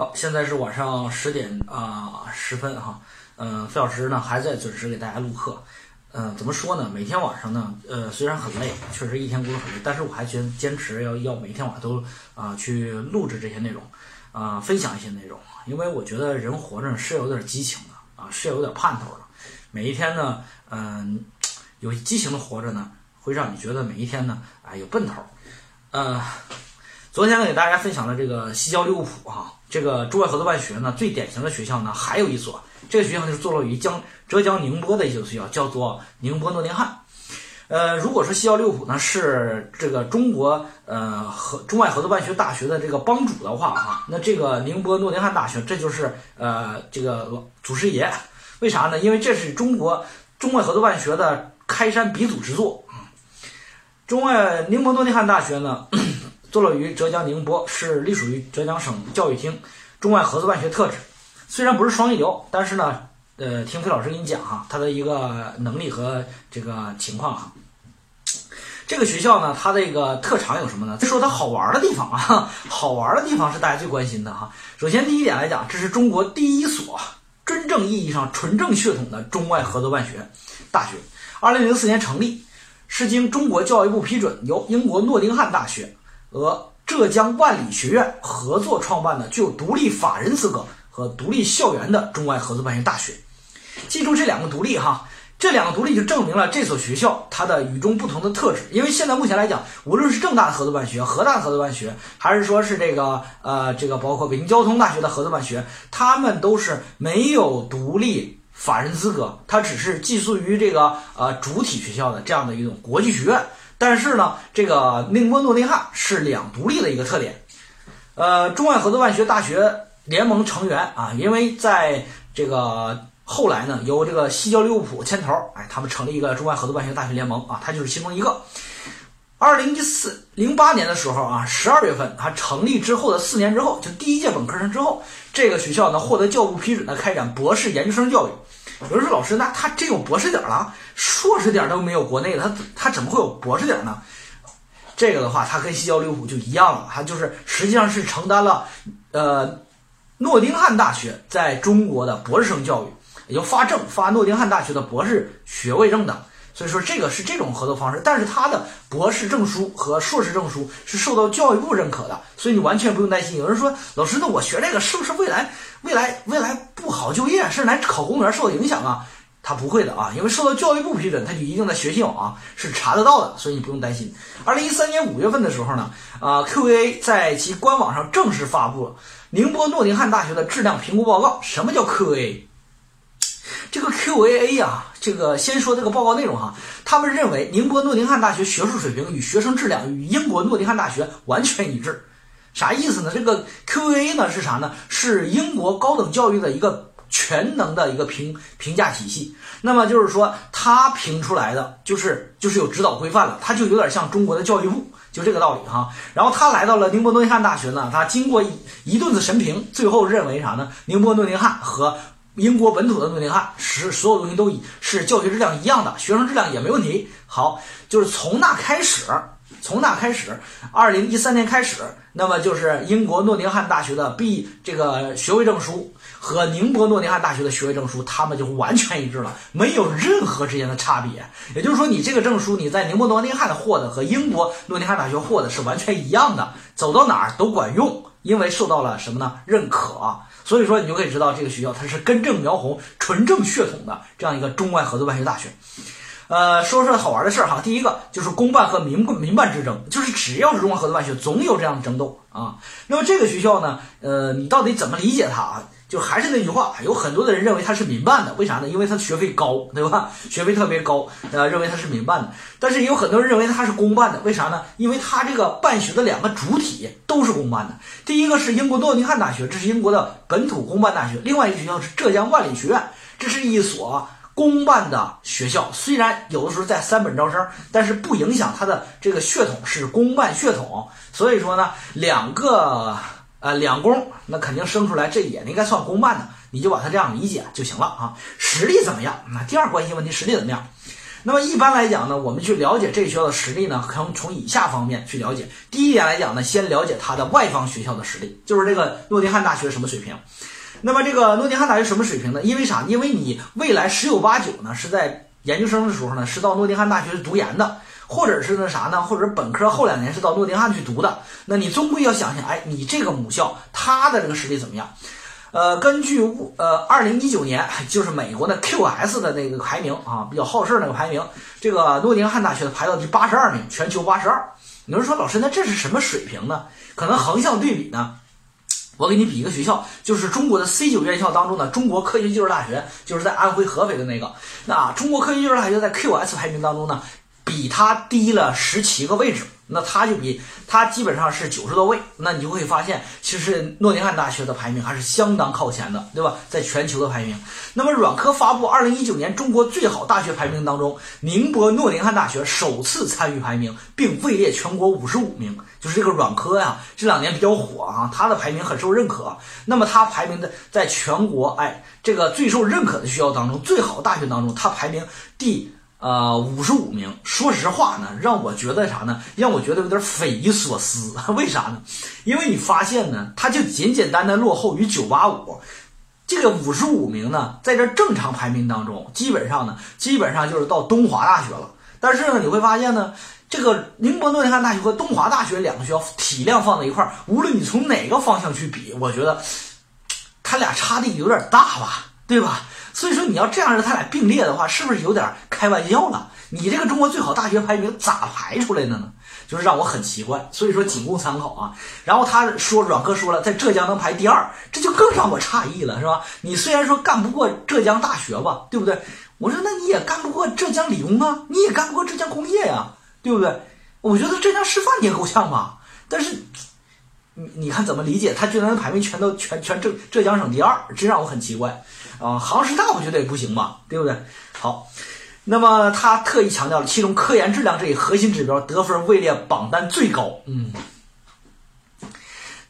好，现在是晚上十点啊十分哈，嗯，费老师呢还在准时给大家录课，嗯，怎么说呢？每天晚上呢，呃，虽然很累，确实一天工作很累，但是我还坚坚持要要每天晚上都啊去录制这些内容，啊，分享一些内容，因为我觉得人活着是有点激情的啊，是有点盼头的。每一天呢，嗯，有激情的活着呢，会让你觉得每一天呢，啊，有奔头。呃，昨天呢给大家分享了这个西交利物浦哈。这个中外合作办学呢，最典型的学校呢，还有一所，这个学校就是坐落于江浙江宁波的一所学校，叫做宁波诺丁汉。呃，如果说西交利物浦呢是这个中国呃和中外合作办学大学的这个帮主的话哈，那这个宁波诺丁汉大学这就是呃这个祖师爷。为啥呢？因为这是中国中外合作办学的开山鼻祖之作。中外宁波诺丁汉大学呢？坐落于浙江宁波，是隶属于浙江省教育厅中外合作办学特指。虽然不是双一流，但是呢，呃，听费老师给你讲哈，他的一个能力和这个情况哈。这个学校呢，它的一个特长有什么呢？再说它好玩的地方啊，好玩的地方是大家最关心的哈。首先第一点来讲，这是中国第一所真正意义上纯正血统的中外合作办学大学。二零零四年成立，是经中国教育部批准，由英国诺丁汉大学。和浙江万里学院合作创办的具有独立法人资格和独立校园的中外合作办学大学，记住这两个独立哈，这两个独立就证明了这所学校它的与众不同的特质。因为现在目前来讲，无论是正大的合作办学、河大合作办学，还是说是这个呃这个包括北京交通大学的合作办学，他们都是没有独立法人资格，它只是寄宿于这个呃主体学校的这样的一种国际学院。但是呢，这个宁波诺丁汉是两独立的一个特点，呃，中外合作办学大学联盟成员啊，因为在这个后来呢，由这个西交利物浦牵头，哎，他们成立一个中外合作办学大学联盟啊，它就是其中一个。二零一四零八年的时候啊，十二月份它成立之后的四年之后，就第一届本科生之后，这个学校呢获得教务批准的开展博士研究生教育。有人说老师，那他真有博士点了，硕士点都没有国内的，他他怎么会有博士点呢？这个的话，他跟西交利物浦就一样了，他就是实际上是承担了呃诺丁汉大学在中国的博士生教育，也就发证发诺丁汉大学的博士学位证的。所以说这个是这种合作方式，但是他的博士证书和硕士证书是受到教育部认可的，所以你完全不用担心。有人说老师，那我学这个是不是未来未来未来不好就业，是来考公务员受到影响啊？他不会的啊，因为受到教育部批准，他就一定在学信网啊是查得到的，所以你不用担心。二零一三年五月份的时候呢，啊，Q A 在其官网上正式发布了宁波诺丁汉大学的质量评估报告。什么叫 Q A？这个 QAA 呀，这个先说这个报告内容哈，他们认为宁波诺丁汉大学学术水平与学生质量与英国诺丁汉大学完全一致，啥意思呢？这个 QAA 呢是啥呢？是英国高等教育的一个全能的一个评评价体系。那么就是说，他评出来的就是就是有指导规范了，他就有点像中国的教育部，就这个道理哈。然后他来到了宁波诺丁汉大学呢，他经过一一顿子神评，最后认为啥呢？宁波诺丁汉和英国本土的诺丁汉是所有东西都以是教学质量一样的，学生质量也没问题。好，就是从那开始，从那开始，二零一三年开始，那么就是英国诺丁汉大学的毕这个学位证书和宁波诺丁汉大学的学位证书，他们就完全一致了，没有任何之间的差别。也就是说，你这个证书你在宁波诺丁汉获得和英国诺丁汉大学获得是完全一样的，走到哪儿都管用，因为受到了什么呢？认可。所以说，你就可以知道这个学校它是根正苗红、纯正血统的这样一个中外合作办学大学。呃，说说好玩的事儿哈。第一个就是公办和民民办之争，就是只要是中外合作办学，总有这样的争斗啊。那么这个学校呢，呃，你到底怎么理解它啊？就还是那句话，有很多的人认为它是民办的，为啥呢？因为它学费高，对吧？学费特别高，呃，认为它是民办的。但是也有很多人认为它是公办的，为啥呢？因为它这个办学的两个主体都是公办的。第一个是英国诺丁汉大学，这是英国的本土公办大学；另外一个学校是浙江万里学院，这是一所公办的学校。虽然有的时候在三本招生，但是不影响它的这个血统是公办血统。所以说呢，两个。呃，两公那肯定生出来，这也应该算公办的，你就把它这样理解就行了啊。实力怎么样？那第二关心问题，实力怎么样？那么一般来讲呢，我们去了解这个学校的实力呢，可能从以下方面去了解。第一点来讲呢，先了解它的外方学校的实力，就是这个诺丁汉大学什么水平。那么这个诺丁汉大学什么水平呢？因为啥？因为你未来十有八九呢是在研究生的时候呢是到诺丁汉大学读研的，或者是那啥呢？或者本科后两年是到诺丁汉去读的。那你终归要想想，哎，你这个母校它的这个实力怎么样？呃，根据呃二零一九年就是美国的 QS 的那个排名啊，比较好事儿那个排名，这个诺丁汉大学排到第八十二名，全球八十二。有人说老师，那这是什么水平呢？可能横向对比呢，我给你比一个学校，就是中国的 C 九院校当中的中国科学技术大学，就是在安徽合肥的那个。那中国科学技术大学在 QS 排名当中呢，比它低了十七个位置。那它就比它基本上是九十多位，那你就会发现，其实诺丁汉大学的排名还是相当靠前的，对吧？在全球的排名。那么软科发布二零一九年中国最好大学排名当中，宁波诺丁汉大学首次参与排名，并位列全国五十五名。就是这个软科呀，这两年比较火啊，它的排名很受认可。那么它排名的在全国，哎，这个最受认可的学校当中，最好大学当中，它排名第。呃，五十五名。说实话呢，让我觉得啥呢？让我觉得有点匪夷所思。为啥呢？因为你发现呢，它就简简单单落后于九八五。这个五十五名呢，在这正常排名当中，基本上呢，基本上就是到东华大学了。但是呢，你会发现呢，这个宁波诺丁汉大学和东华大学两个学校体量放在一块儿，无论你从哪个方向去比，我觉得他俩差的有点大吧，对吧？所以说你要这样让他俩并列的话，是不是有点开玩笑了？你这个中国最好大学排名咋排出来的呢？就是让我很奇怪。所以说仅供参考啊。然后他说软科说了，在浙江能排第二，这就更让我诧异了，是吧？你虽然说干不过浙江大学吧，对不对？我说那你也干不过浙江理工啊，你也干不过浙江工业呀，对不对？我觉得浙江师范你也够呛吧，但是。你看怎么理解？他居然排名全都全全浙浙江省第二，真让我很奇怪啊！杭师大我觉得也不行吧，对不对？好，那么他特意强调了其中科研质量这一核心指标得分位列榜单最高，嗯。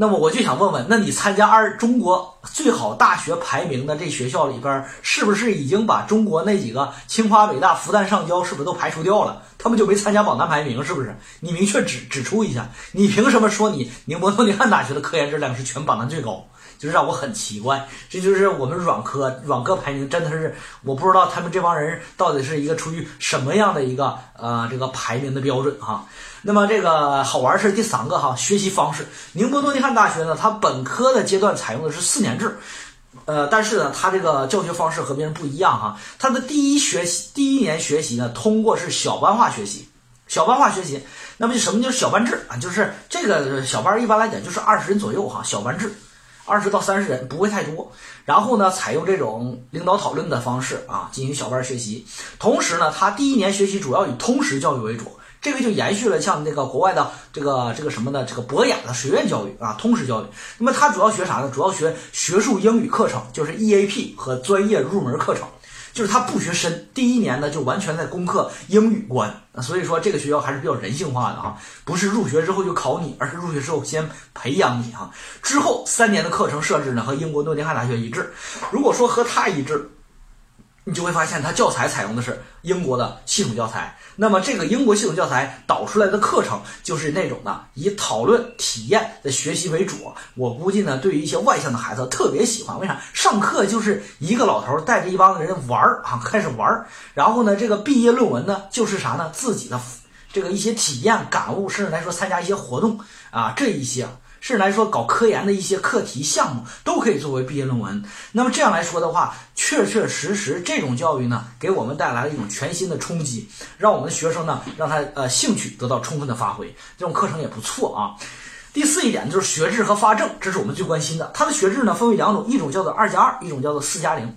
那么我就想问问，那你参加二中国最好大学排名的这学校里边，是不是已经把中国那几个清华、北大、复旦、上交是不是都排除掉了？他们就没参加榜单排名，是不是？你明确指指出一下，你凭什么说你宁波诺丁汉大学的科研质量是全榜单最高？就是让我很奇怪，这就是我们软科软科排名真的是，我不知道他们这帮人到底是一个出于什么样的一个呃这个排名的标准哈。那么这个好玩是第三个哈，学习方式。宁波诺丁汉大学呢，它本科的阶段采用的是四年制，呃，但是呢，它这个教学方式和别人不一样哈。它的第一学习第一年学习呢，通过是小班化学习，小班化学习。那么就什么叫小班制啊？就是这个小班一般来讲就是二十人左右哈，小班制。二十到三十人不会太多，然后呢，采用这种领导讨论的方式啊，进行小班学习。同时呢，他第一年学习主要以通识教育为主，这个就延续了像那个国外的这个这个什么的这个博雅的学院教育啊，通识教育。那么他主要学啥呢？主要学学术英语课程，就是 EAP 和专业入门课程。就是他不学深，第一年呢就完全在攻克英语关，所以说这个学校还是比较人性化的啊，不是入学之后就考你，而是入学之后先培养你啊。之后三年的课程设置呢和英国诺丁汉大学一致，如果说和他一致。你就会发现，它教材采用的是英国的系统教材。那么，这个英国系统教材导出来的课程就是那种的以讨论、体验的学习为主。我估计呢，对于一些外向的孩子特别喜欢。为啥？上课就是一个老头带着一帮人玩儿啊，开始玩儿。然后呢，这个毕业论文呢，就是啥呢？自己的这个一些体验、感悟，甚至来说参加一些活动啊，这一些。甚至来说，搞科研的一些课题项目都可以作为毕业论文。那么这样来说的话，确确实实这种教育呢，给我们带来了一种全新的冲击，让我们的学生呢，让他呃兴趣得到充分的发挥。这种课程也不错啊。第四一点就是学制和发证，这是我们最关心的。它的学制呢分为两种，一种叫做二加二，一种叫做四加零。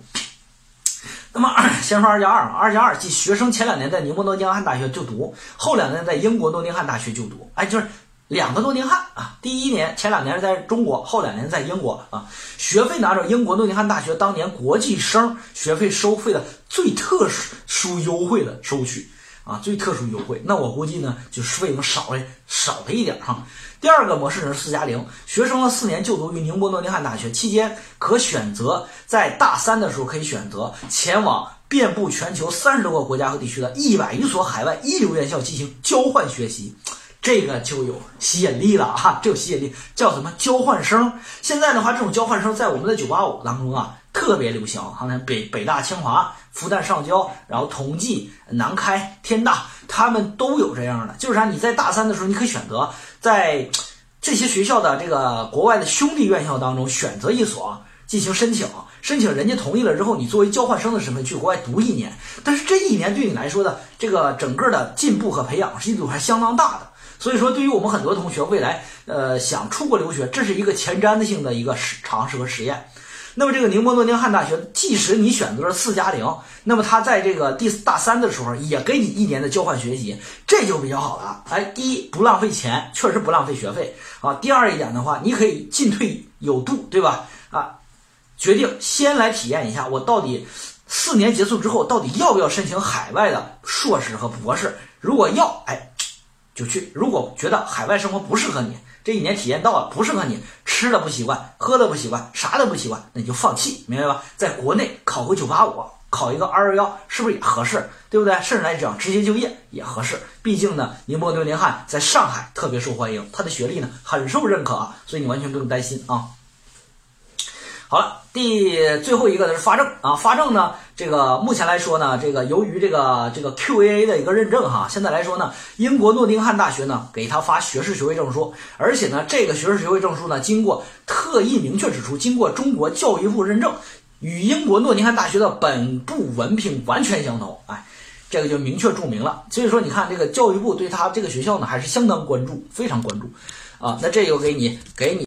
那么先说二加二，二加二即学生前两年在宁波诺丁汉大学就读，后两年在英国诺丁汉大学就读。哎，就是。两个诺丁汉啊，第一年前两年是在中国，后两年在英国啊。学费拿着英国诺丁汉大学当年国际生学费收费的最特殊优惠的收取啊，最特殊优惠。那我估计呢，就是费用少了少了一点哈。第二个模式是四加零，学生呢四年就读于宁波诺丁汉大学期间，可选择在大三的时候可以选择前往。遍布全球三十多个国家和地区的一百余所海外一流院校进行交换学习。这个就有吸引力了哈，这有吸引力，叫什么交换生？现在的话，这种交换生在我们的985当中啊，特别流行。好像北北大、清华、复旦、上交，然后同济、南开、天大，他们都有这样的。就是啥？你在大三的时候，你可以选择在这些学校的这个国外的兄弟院校当中选择一所进行申请，申请人家同意了之后，你作为交换生的身份去国外读一年。但是这一年对你来说的这个整个的进步和培养进度还相当大的。所以说，对于我们很多同学未来，呃，想出国留学，这是一个前瞻性的一个实尝试和实验。那么，这个宁波诺丁汉大学，即使你选择了四加零，那么他在这个第大三的时候，也给你一年的交换学习，这就比较好了。哎，第一不浪费钱，确实不浪费学费啊。第二一点的话，你可以进退有度，对吧？啊，决定先来体验一下，我到底四年结束之后，到底要不要申请海外的硕士和博士？如果要，哎。就去，如果觉得海外生活不适合你，这一年体验到了不适合你，吃的不习惯，喝的不习惯，啥都不习惯，那你就放弃，明白吧？在国内考个九八五，考一个二幺幺，是不是也合适？对不对？甚至来讲直接就业也合适。毕竟呢，宁波牛宁汉在上海特别受欢迎，他的学历呢很受认可啊，所以你完全不用担心啊。好了，第最后一个呢是发证啊，发证呢，这个目前来说呢，这个由于这个这个 QAA 的一个认证哈，现在来说呢，英国诺丁汉大学呢给他发学士学位证书，而且呢，这个学士学位证书呢，经过特意明确指出，经过中国教育部认证，与英国诺丁汉大学的本部文凭完全相同，哎，这个就明确注明了。所以说，你看这个教育部对他这个学校呢，还是相当关注，非常关注啊。那这个给你给你。